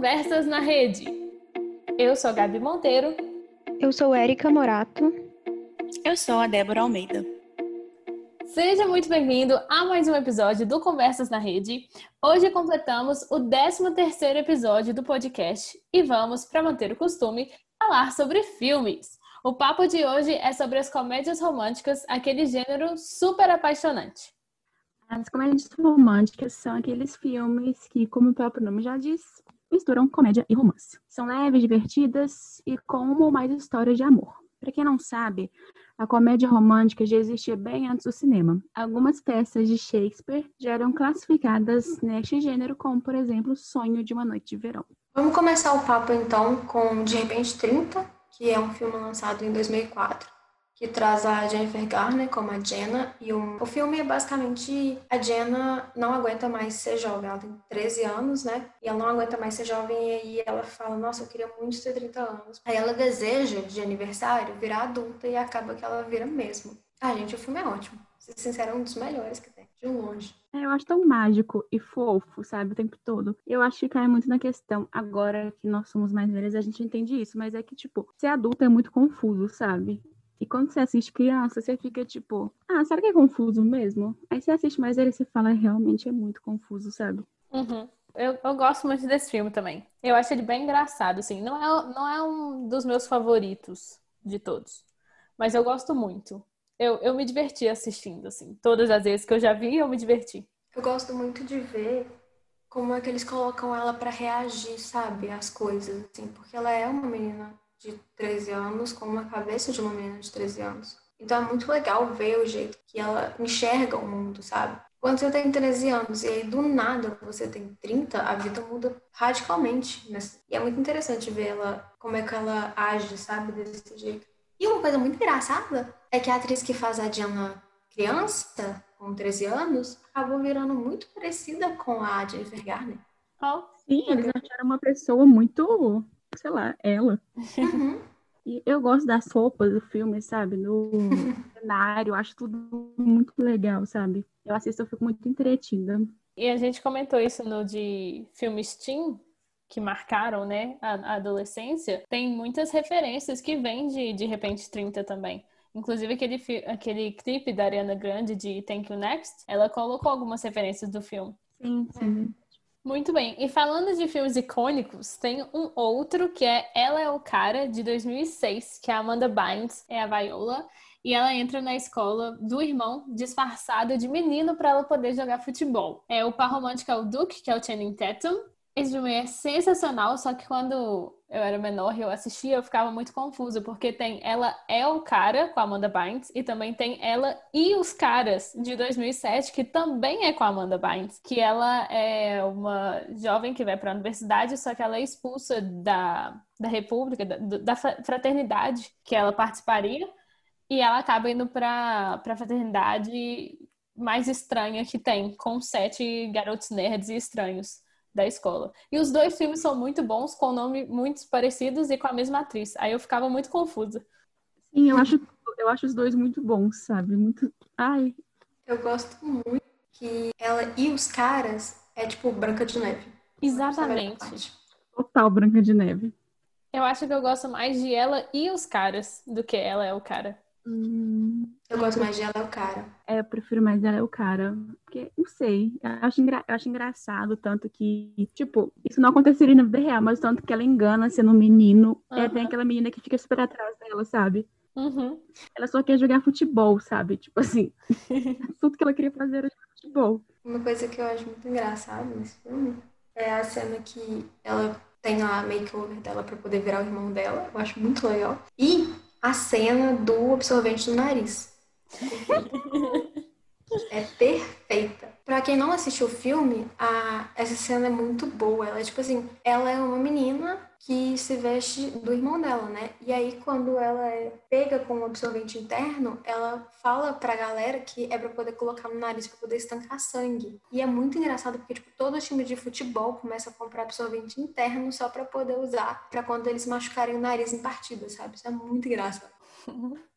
Conversas na Rede. Eu sou a Gabi Monteiro. Eu sou Érica Morato. Eu sou a Débora Almeida. Seja muito bem-vindo a mais um episódio do Conversas na Rede. Hoje completamos o 13º episódio do podcast e vamos, para manter o costume, falar sobre filmes. O papo de hoje é sobre as comédias românticas, aquele gênero super apaixonante. As comédias românticas são aqueles filmes que, como o próprio nome já diz, misturam comédia e romance. São leves, divertidas e com uma ou mais histórias de amor. Para quem não sabe, a comédia romântica já existia bem antes do cinema. Algumas peças de Shakespeare já eram classificadas neste gênero, como, por exemplo, Sonho de uma Noite de Verão. Vamos começar o papo então com De Repente 30, que é um filme lançado em 2004 que traz a Jennifer Garner como a Jenna. E o, o filme é basicamente a Jenna não aguenta mais ser jovem. Ela tem 13 anos, né? E ela não aguenta mais ser jovem. E aí ela fala: Nossa, eu queria muito ter 30 anos. Aí ela deseja, de aniversário, virar adulta e acaba que ela vira mesmo. Ah, gente, o filme é ótimo. Ser sincero, é um dos melhores que tem, de longe. É, eu acho tão mágico e fofo, sabe, o tempo todo. Eu acho que cai muito na questão. Agora que nós somos mais velhas, a gente entende isso, mas é que, tipo, ser adulto é muito confuso, sabe? E quando você assiste criança, você fica tipo, ah, será que é confuso mesmo? Aí você assiste mais ele e você fala, realmente é muito confuso, sabe? Uhum. Eu, eu gosto muito desse filme também. Eu acho ele bem engraçado, assim. Não é, não é um dos meus favoritos de todos. Mas eu gosto muito. Eu, eu me diverti assistindo, assim. Todas as vezes que eu já vi, eu me diverti. Eu gosto muito de ver como é que eles colocam ela para reagir, sabe, às coisas, assim. Porque ela é uma menina de 13 anos com uma cabeça de uma menina de 13 anos. Então é muito legal ver o jeito que ela enxerga o mundo, sabe? Quando você tem 13 anos e aí do nada você tem 30, a vida muda radicalmente. Né? E é muito interessante ver ela, como é que ela age, sabe, desse jeito. E uma coisa muito engraçada é que a atriz que faz a Diana criança, com 13 anos, acabou virando muito parecida com a Jennifer Garner. Oh, sim, eles acharam uma pessoa muito sei lá, ela. Uhum. E eu gosto das roupas do filme, sabe? Do cenário, acho tudo muito legal, sabe? Eu assisto, eu fico muito entretida. E a gente comentou isso no de filmes teen, que marcaram, né, a, a adolescência. Tem muitas referências que vêm de De Repente 30 também. Inclusive, aquele, aquele clipe da Ariana Grande de Thank You Next, ela colocou algumas referências do filme. Sim, sim. Muito bem. E falando de filmes icônicos, tem um outro que é Ela é o Cara, de 2006, que é a Amanda Bynes, é a Viola. E ela entra na escola do irmão disfarçada de menino para ela poder jogar futebol. É o par romântico é o Duke, que é o Channing Tatum, esse filme é sensacional, só que quando eu era menor e eu assistia, eu ficava muito confusa, porque tem Ela é o Cara, com a Amanda Bynes, e também tem Ela e os Caras, de 2007, que também é com a Amanda Bynes, que ela é uma jovem que vai para a universidade, só que ela é expulsa da, da república, da, da fraternidade que ela participaria, e ela acaba indo para a fraternidade mais estranha que tem, com sete garotos nerds e estranhos da escola. E os dois filmes são muito bons, com nomes muito parecidos e com a mesma atriz. Aí eu ficava muito confusa. Sim, eu acho, eu acho os dois muito bons, sabe? Muito. Ai. Eu gosto muito que ela e os caras é tipo Branca de Neve. Exatamente. Total Branca de Neve. Eu acho que eu gosto mais de ela e os caras do que ela é o cara. Hum, eu gosto mais de ela é o cara. É, eu prefiro mais ela é o cara. Porque, não sei, eu acho, engra... eu acho engraçado tanto que, tipo, isso não aconteceria na vida real, mas tanto que ela engana sendo um menino. Uhum. É, tem aquela menina que fica super atrás dela, sabe? Uhum. Ela só quer jogar futebol, sabe? Tipo assim, tudo que ela queria fazer era jogar futebol. Uma coisa que eu acho muito engraçada nesse filme é a cena que ela tem a makeover dela pra poder virar o irmão dela. Eu acho muito legal. E a cena do absorvente no nariz. é perfeita. Pra quem não assistiu o filme, a, essa cena é muito boa. Ela é tipo assim, ela é uma menina que se veste do irmão dela, né? E aí quando ela é pega com o absorvente interno, ela fala pra galera que é para poder colocar no nariz para poder estancar sangue. E é muito engraçado porque tipo todo time de futebol começa a comprar absorvente interno só para poder usar para quando eles machucarem o nariz em partida, sabe? Isso é muito engraçado.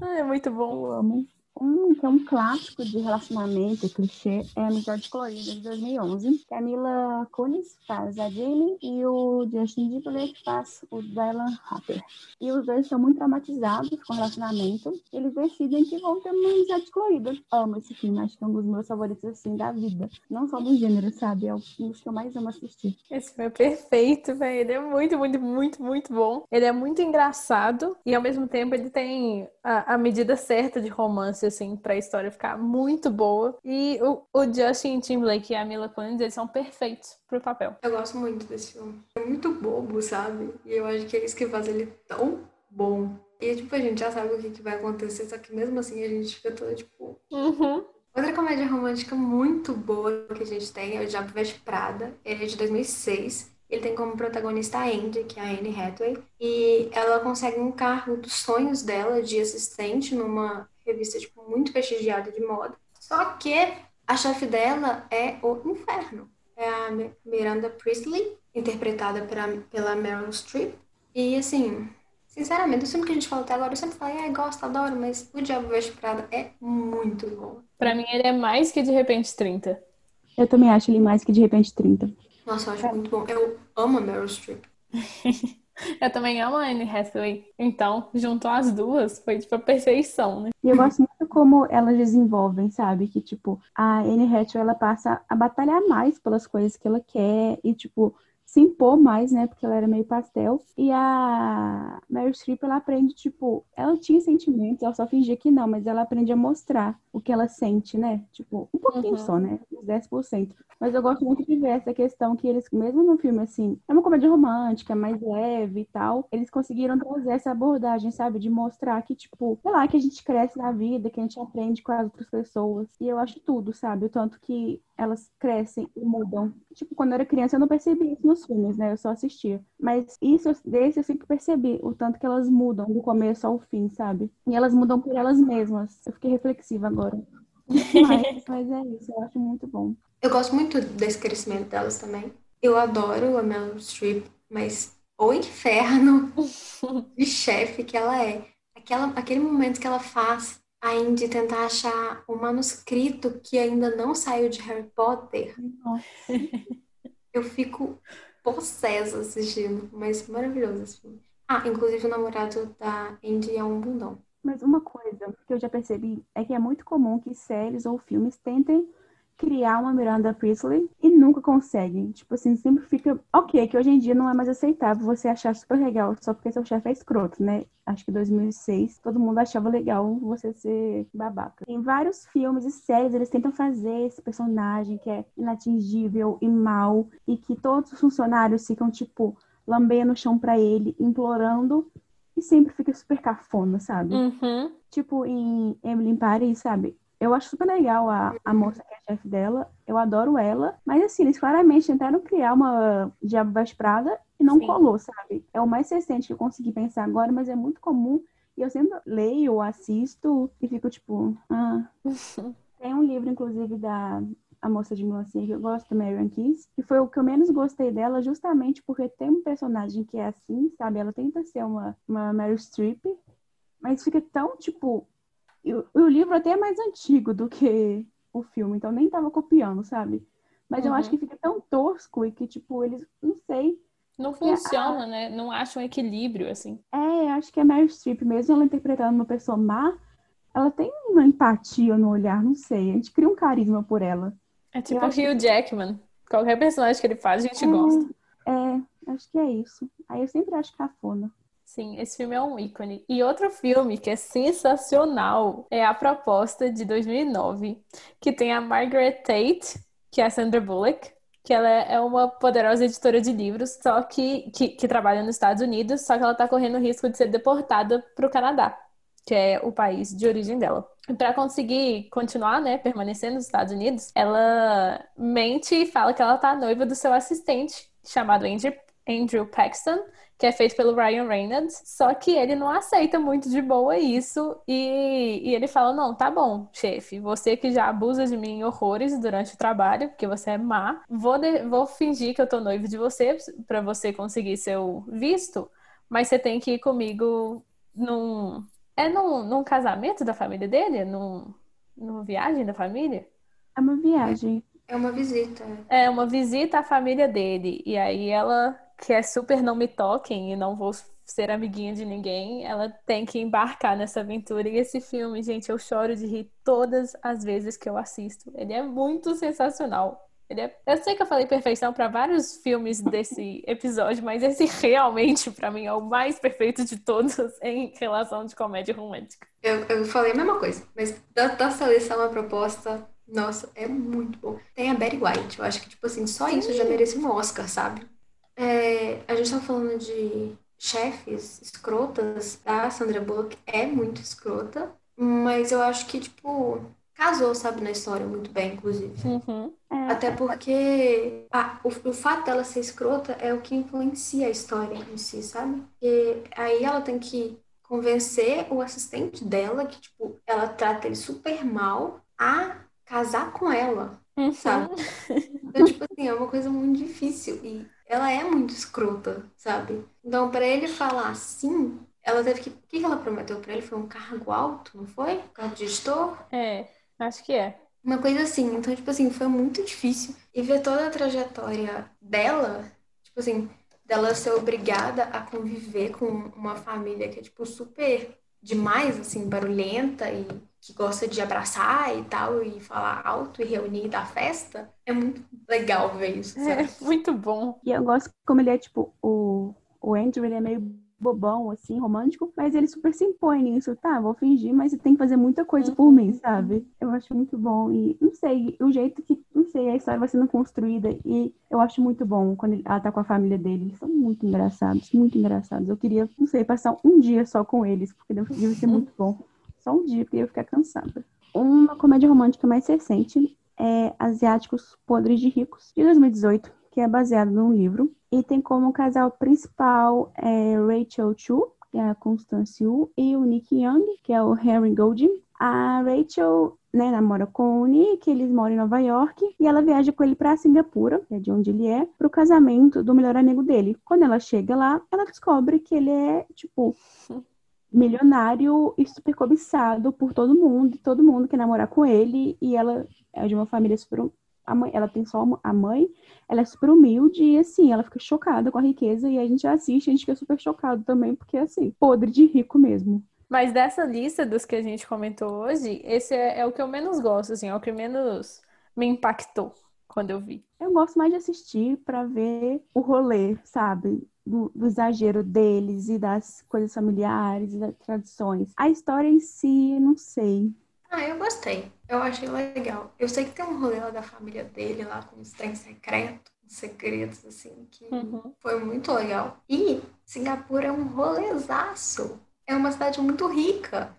é muito bom, eu amo. Um que é um clássico de relacionamento, clichê, é Amizade Colorida, de 2011, que a Mila Kunis faz a Jamie e o Justin Timberlake faz o Dylan Harper. E os dois são muito traumatizados com o relacionamento. Eles decidem que vão ter uma amizade colorida. Amo esse filme, acho que é um dos meus favoritos, assim, da vida. Não só do gênero, sabe? É um dos que eu mais amo assistir. Esse filme é perfeito, velho. Ele é muito, muito, muito, muito bom. Ele é muito engraçado e, ao mesmo tempo, ele tem a, a medida certa de romance, assim, pra história ficar muito boa. E o, o Justin Timberlake e a Mila Kunis, eles são perfeitos pro papel. Eu gosto muito desse filme. É muito bobo, sabe? E eu acho que é isso que faz ele tão bom. E, tipo, a gente já sabe o que, que vai acontecer, só que mesmo assim a gente fica toda, tipo... Uhum. Outra comédia romântica muito boa que a gente tem é o Diabo Veste Prada. Ele é de 2006. Ele tem como protagonista a Andy, que é a Anne Hathaway. E ela consegue um cargo dos sonhos dela de assistente numa revista, tipo, muito prestigiada de moda. Só que a chefe dela é o inferno. É a Miranda Priestley, interpretada pela, pela Meryl Streep. E, assim, sinceramente, o filme que a gente falou até agora, eu sempre falei, ai, gosto, adoro, mas o Diabo Veste Prada é muito bom. Pra mim, ele é mais que de repente 30. Eu também acho ele mais que de repente 30. Nossa, eu acho muito bom. Eu amo a Meryl Streep. Eu também amo a Anne Hathaway. Então, juntou as duas, foi tipo a perfeição, né? E eu gosto muito como elas desenvolvem, sabe? Que, tipo, a Anne Hathaway, ela passa a batalhar mais pelas coisas que ela quer e, tipo, se impor mais, né? Porque ela era meio pastel. E a Meryl Streep, ela aprende, tipo, ela tinha sentimentos, ela só fingia que não, mas ela aprende a mostrar o que ela sente, né? Tipo, um pouquinho Uhum. só, né? Uns 10%. Mas eu gosto muito de ver essa questão que eles, mesmo no filme, assim, é uma comédia romântica, mais leve e tal, eles conseguiram trazer essa abordagem, sabe? De mostrar que, tipo, sei lá, que a gente cresce na vida, que a gente aprende com as outras pessoas. E eu acho tudo, sabe? O tanto que elas crescem e mudam. Tipo, quando eu era criança eu não percebi isso nos filmes, né? Eu só assistia. Mas isso, desse eu sempre percebi, o tanto que elas mudam do começo ao fim, sabe? E elas mudam por elas mesmas. Eu fiquei reflexiva agora. Mas, mas é isso, eu acho muito bom. Eu gosto muito desse crescimento delas também. Eu adoro a Meryl Streep, mas o inferno de chefe que ela é. Aquela, aquele momento que ela faz a Indy tentar achar o manuscrito que ainda não saiu de Harry Potter. Nossa. Eu fico possessa assistindo, mas maravilhoso esse filme. Ah, inclusive o namorado da Indy é um bundão. Mas uma coisa que eu já percebi é que é muito comum que séries ou filmes tentem criar uma Miranda Priestley e nunca conseguem. Tipo assim, sempre fica. Ok, que hoje em dia não é mais aceitável você achar super legal só porque seu chefe é escroto, né? Acho que em 2006 todo mundo achava legal você ser babaca. Em vários filmes e séries eles tentam fazer esse personagem que é inatingível e mal e que todos os funcionários ficam, tipo, lambendo o chão pra ele, implorando e sempre fica super cafona, sabe? Uhum. Tipo, em Emily in Paris, sabe? Eu acho super legal a, a moça que é a chefe dela. Eu adoro ela. Mas, assim, eles claramente tentaram criar uma Diabo Veste Prada e não Sim. colou, sabe? É o mais recente que eu consegui pensar agora, mas é muito comum. E eu sempre leio, assisto e fico tipo, ah. Tem um livro, inclusive, da a moça de melancia que eu gosto, Marion Keys, que foi o que eu menos gostei dela, justamente porque tem um personagem que é assim, sabe? Ela tenta ser uma, uma Meryl Streep, mas fica tão, tipo... E o, o livro até é mais antigo do que o filme, então nem tava copiando, sabe? Mas eu Uhum. acho que fica tão tosco e que, tipo, eles, não sei, Não funciona, né? Não acha um equilíbrio, assim. É, acho que a Meryl Streep, mesmo ela interpretando uma pessoa má, ela tem uma empatia no olhar, não sei. A gente cria um carisma por ela. É tipo Eu o Hugh Jackman. Qualquer personagem que ele faz, a gente gosta. É, acho que é isso. Aí eu sempre acho cafona. Sim, esse filme é um ícone. E outro filme que é sensacional é A Proposta, de 2009, que tem a Margaret Tate, que é a Sandra Bullock, que ela é uma poderosa editora de livros, só que, que, que trabalha nos Estados Unidos, só que ela tá correndo o risco de ser deportada para o Canadá, que é o país de origem dela. E para conseguir continuar, né, permanecer nos Estados Unidos, ela mente e fala que ela tá noiva do seu assistente, chamado Andrew, Andrew Paxton, que é feito pelo Ryan Reynolds, só que ele não aceita muito de boa isso e, e ele fala, não, tá bom, chefe, você que já abusa de mim horrores durante o trabalho, porque você é má, vou, de- vou fingir que eu tô noivo de você pra você conseguir seu visto, mas você tem que ir comigo num, É num, num casamento da família dele? Num, numa viagem da família? É uma viagem. É uma visita. É uma visita à família dele. E aí ela, que é super não me toquem e não vou ser amiguinha de ninguém, ela tem que embarcar nessa aventura. E esse filme, gente, eu choro de rir todas as vezes que eu assisto. Ele é muito sensacional. Ele é... Eu sei que eu falei perfeição para vários filmes desse episódio, mas esse realmente, para mim, é o mais perfeito de todos em relação de comédia romântica. Eu, eu falei a mesma coisa, mas da, da seleção a proposta, nossa, é muito bom. Tem a Betty White, eu acho que, tipo assim, só isso já merece um Oscar, sabe? É, a gente tá falando de chefes escrotas, a Sandra Bullock é muito escrota, mas eu acho que, tipo, casou, sabe, na história muito bem, inclusive. Uhum. É, Até porque ah, o, o fato dela ser escrota é o que influencia a história em si, sabe? Porque aí ela tem que convencer o assistente dela, que, tipo, ela trata ele super mal, a casar com ela, Uhum. sabe? Então, tipo assim, é uma coisa muito difícil. E ela é muito escrota, sabe? Então, pra ele falar assim, ela teve que. O que ela prometeu pra ele? Foi um cargo alto, não foi? Cargo de gestor? É, acho que é. Uma coisa assim. Então, tipo assim, foi muito difícil. E ver toda a trajetória dela, tipo assim, dela ser obrigada a conviver com uma família que é, tipo, super demais, assim, barulhenta e que gosta de abraçar e tal, e falar alto e reunir e dar festa. É muito legal ver isso, sabe? É muito bom. E eu gosto como ele é, tipo, o, o Andrew, ele é meio bobão, assim, romântico, mas ele super se impõe nisso, tá? Vou fingir, mas você tem que fazer muita coisa por mim, sabe? Eu acho muito bom. E não sei, o jeito que, não sei, a história vai sendo construída. E eu acho muito bom quando ele- ela tá com a família dele. Eles são muito engraçados, muito engraçados. Eu queria, não sei, passar um dia só com eles, porque deve ser muito bom. Só um dia, porque eu ia ficar cansada. Uma comédia romântica mais recente é Asiáticos Podres de Ricos, de 2018, que é baseado num livro. E tem como casal principal é Rachel Chu, que é a Constance Wu, e o Nick Young, que é o Henry Golding. A Rachel né, namora com o Nick, eles moram em Nova York, e ela viaja com ele para Singapura, que é de onde ele é, para o casamento do melhor amigo dele. Quando ela chega lá, ela descobre que ele é, tipo, milionário e super cobiçado por todo mundo, todo mundo quer namorar com ele, e ela é de uma família super. A mãe, ela tem só a mãe, ela é super humilde e assim, ela fica chocada com a riqueza e a gente assiste, a gente fica super chocado também, porque assim, podre de rico mesmo. Mas dessa lista dos que a gente comentou hoje, esse é, é o que eu menos gosto, assim, é o que menos me impactou quando eu vi. Eu gosto mais de assistir pra ver o rolê, sabe? Do, do exagero deles e das coisas familiares e das tradições. A história em si, não sei. Ah, eu gostei. Eu achei legal. Eu sei que tem um rolê lá da família dele, lá com os trens secretos, uns segredos, assim, que Uhum. foi muito legal. E Singapura é um rolezaço. É uma cidade muito rica.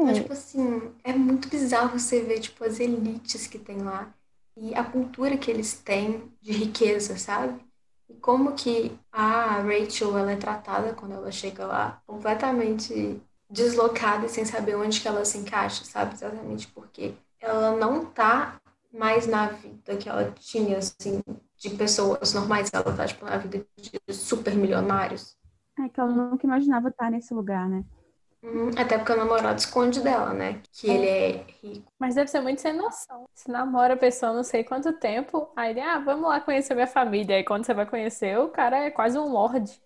Então, É, tipo assim, é muito bizarro você ver, tipo, as elites que tem lá e a cultura que eles têm de riqueza, sabe? E como que a Rachel, ela é tratada quando ela chega lá, completamente deslocada e sem saber onde que ela se encaixa, sabe? Exatamente porque ela não tá mais na vida que ela tinha, assim, de pessoas normais, ela tá, tipo, na vida de super milionários. é que eu nunca imaginava estar nesse lugar, né? Uhum, Até porque o namorado esconde dela, né? Que ele é rico. Mas deve ser muito sem noção. Se namora a pessoa não sei quanto tempo, aí ele, ah, vamos lá conhecer minha família. Aí quando você vai conhecer, o cara é quase um lorde.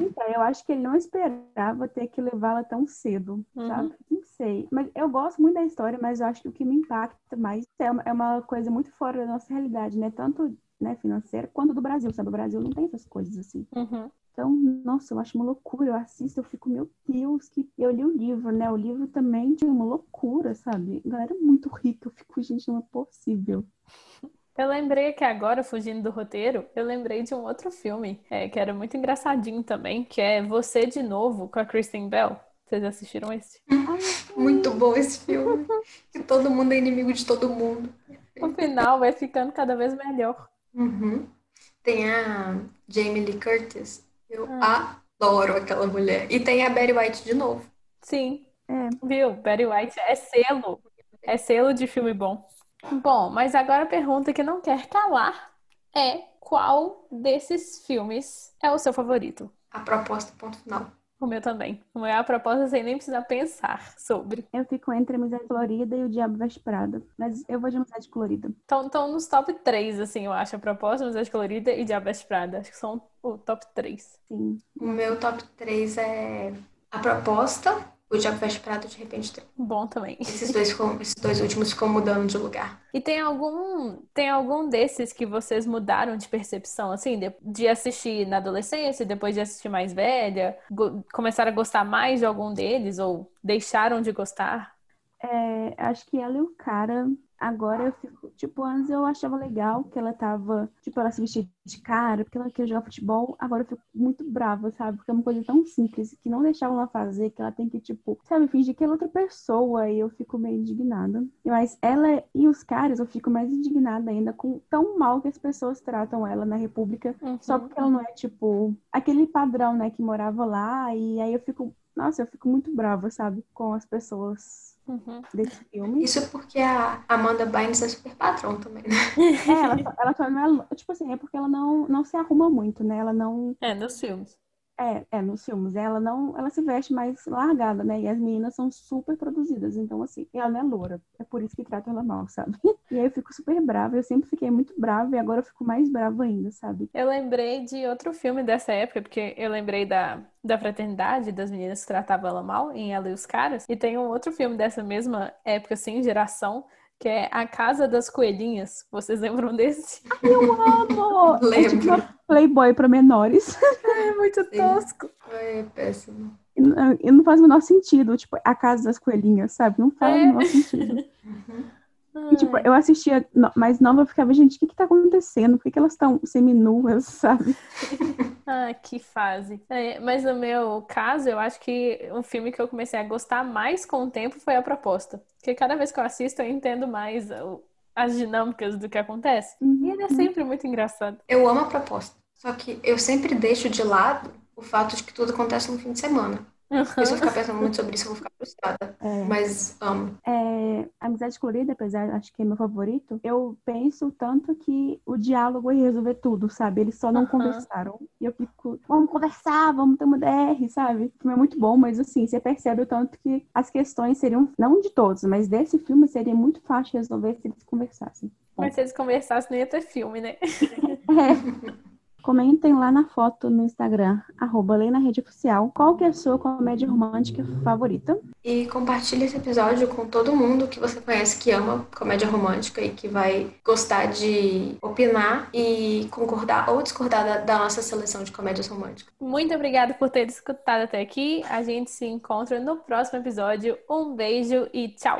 Então, eu acho que ele não esperava ter que levá-la tão cedo, Uhum. sabe? Não sei. Mas eu gosto muito da história, mas eu acho que o que me impacta mais é uma, é uma coisa muito fora da nossa realidade, né? Tanto, né, financeira quanto do Brasil, sabe? O Brasil não tem essas coisas assim. Uhum. Então, nossa, eu acho uma loucura. Eu assisto, eu fico, meu Deus, que eu li o livro, né? O livro também tinha uma loucura, sabe? Galera muito rica. Eu fico, gente, não é possível. Eu lembrei que agora, fugindo do roteiro, eu lembrei de um outro filme, é, que era muito engraçadinho também, que é Você de Novo, com a Kristen Bell. Vocês assistiram esse? Muito bom esse filme. Que todo mundo é inimigo de todo mundo. O final vai ficando cada vez melhor. Uhum. Tem a Jamie Lee Curtis. Eu Ah. adoro aquela mulher. E tem a Betty White de novo. Sim, É, viu? Betty White é selo. É selo de filme bom. Bom, mas agora a pergunta que não quer calar é qual desses filmes é o seu favorito? A proposta, ponto final. O meu também. O meu é a proposta sem nem precisar pensar sobre. Eu fico entre a Amizade Colorida e o Diabo Veste Prada. Mas eu vou de Amizade Colorida. Então, então nos top 3, assim, eu acho. A proposta, Amizade Colorida e Diabo Veste Prada. Acho que são o top 3. Sim. O meu top 3 é a proposta, o Diabo Veste Prada de repente tem. Bom também. Esses dois, ficam, esses dois últimos ficam mudando de lugar. E tem algum, tem algum desses que vocês mudaram de percepção, assim, de, de assistir na adolescência, depois de assistir mais velha? Go- começaram a gostar mais de algum deles ou deixaram de gostar? É, acho que ela e o cara. Agora eu fico. Tipo, antes eu achava legal que ela tava. Tipo, ela se vestia de cara, porque ela queria jogar futebol. Agora eu fico muito brava, sabe? Porque é uma coisa tão simples que não deixavam ela fazer, que ela tem que, tipo, sabe, fingir que ela é outra pessoa. E eu fico meio indignada. Mas ela e os caras, eu fico mais indignada ainda com tão mal que as pessoas tratam ela na República. Só Uhum. porque ela não é, tipo, aquele padrão, né, que morava lá. E aí eu fico. Nossa, eu fico muito brava, sabe? Com as pessoas Uhum. desse filme. Isso porque a Amanda Bynes é super padrão também, né? É, ela, ela é. Tipo assim, é porque ela não, não se arruma muito, né? Ela não. É, nos filmes. É, é, nos filmes. Ela não. Ela se veste mais largada, né? E as meninas são super produzidas. Então, assim, ela não é loura. É por isso que tratam ela mal, sabe? E aí eu fico super brava. Eu sempre fiquei muito brava e agora eu fico mais brava ainda, sabe? Eu lembrei de outro filme dessa época, porque eu lembrei da, da fraternidade, das meninas que tratavam ela mal, em Ela e os Caras. E tem um outro filme dessa mesma época, assim, geração, que é A Casa das Coelhinhas. Vocês lembram desse? Amor! É tipo Lembro. uma Playboy pra menores. É muito tosco. É péssimo. E não, e não faz o menor sentido. Tipo, a casa das coelhinhas, sabe? Não faz É. o menor sentido. Uhum. E, tipo, eu assistia no- mais nova, eu ficava, gente, o que que tá acontecendo? Por que que elas estão seminuas, sabe? Ah, que fase. É, mas no meu caso, eu acho que um filme que eu comecei a gostar mais com o tempo foi A Proposta. Porque cada vez que eu assisto, eu entendo mais o- as dinâmicas do que acontece. E ele é sempre muito engraçado. Eu amo a proposta. Só que eu sempre deixo de lado o fato de que tudo acontece no fim de semana. Porque se eu ficar pensando muito sobre isso, eu vou ficar frustrada. É. Mas amo. É, Amizade Colorida, apesar, acho que é meu favorito, eu penso tanto que o diálogo ia resolver tudo, sabe? Eles só não Aham. conversaram. E eu fico, vamos conversar, vamos ter uma DR, sabe? O filme é muito bom, mas assim, você percebe o tanto que as questões seriam, não de todos, mas desse filme seria muito fácil de resolver se eles conversassem. Mas se eles conversassem, não ia ter filme, né? É. Comentem lá na foto no Instagram, arroba Lei na Rede Oficial, qual que é a sua comédia romântica favorita. E compartilhe esse episódio com todo mundo que você conhece que ama comédia romântica e que vai gostar de opinar e concordar ou discordar da, da nossa seleção de comédias românticas. Muito obrigada por ter escutado até aqui. A gente se encontra no próximo episódio. Um beijo e tchau!